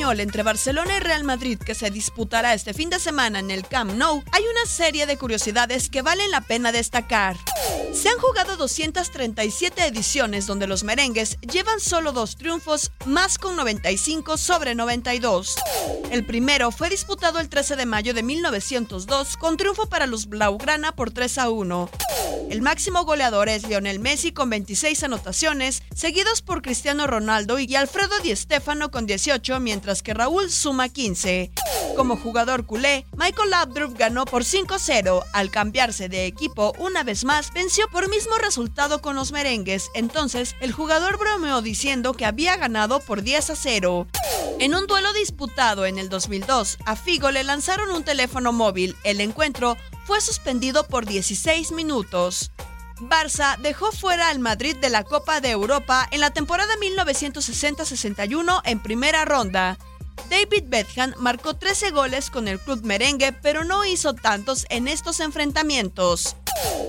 Entre Barcelona y Real Madrid que se disputará este fin de semana en el Camp Nou, hay una serie de curiosidades que valen la pena destacar. Se han jugado 237 ediciones donde los merengues llevan solo dos triunfos, más con 95 sobre 92. El primero fue disputado el 13 de mayo de 1902 con triunfo para los Blaugrana por 3 a 1. El máximo goleador es Lionel Messi con 26 anotaciones, seguidos por Cristiano Ronaldo y Alfredo Di Stéfano con 18, mientras que Raúl suma 15. Como jugador culé, Michael Laudrup ganó por 5-0. Al cambiarse de equipo una vez más, venció por mismo resultado con los merengues. Entonces, el jugador bromeó diciendo que había ganado por 10 a 0. En un duelo disputado en el 2002, a Figo le lanzaron un teléfono móvil. El encuentro fue suspendido por 16 minutos. Barça dejó fuera al Madrid de la Copa de Europa en la temporada 1960-61 en primera ronda. David Beckham marcó 13 goles con el club merengue, pero no hizo tantos en estos enfrentamientos.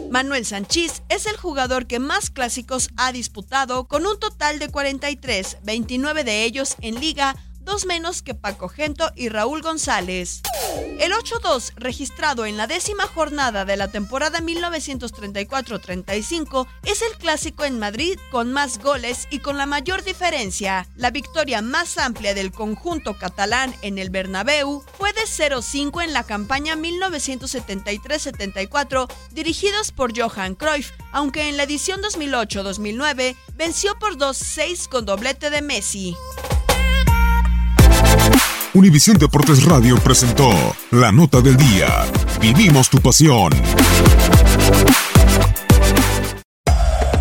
Manuel Sanchís es el jugador que más clásicos ha disputado con un total de 43, 29 de ellos en liga, dos menos que Paco Gento y Raúl González. El 8-2, registrado en la décima jornada de la temporada 1934-35, es el clásico en Madrid con más goles y con la mayor diferencia. La victoria más amplia del conjunto catalán en el Bernabéu fue de 0-5 en la campaña 1973-74, dirigidos por Johan Cruyff, aunque en la edición 2008-2009 venció por 2-6 con doblete de Messi. Univisión Deportes Radio presentó La Nota del Día. Vivimos tu pasión.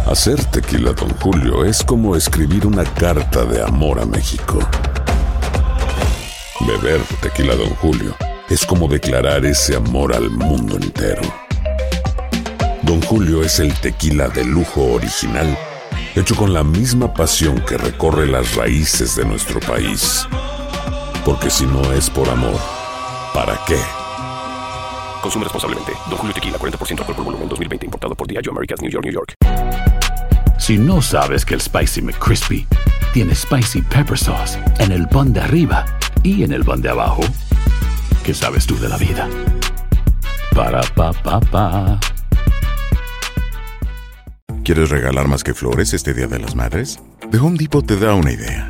Hacer tequila, Don Julio, es como escribir una carta de amor a México. Beber tequila, Don Julio, es como declarar ese amor al mundo entero. Don Julio es el tequila de lujo original, hecho con la misma pasión que recorre las raíces de nuestro país. Porque si no es por amor, ¿para qué? Consume responsablemente. Don Julio Tequila, 40% alcohol por volumen, 2020. Importado por Diageo Americas, New York, New York. Si no sabes que el Spicy McCrispy tiene Spicy Pepper Sauce en el pan de arriba y en el pan de abajo, ¿qué sabes tú de la vida? Para, pa, pa, pa. ¿Quieres regalar más que flores este Día de las Madres? The Home Depot te da una idea.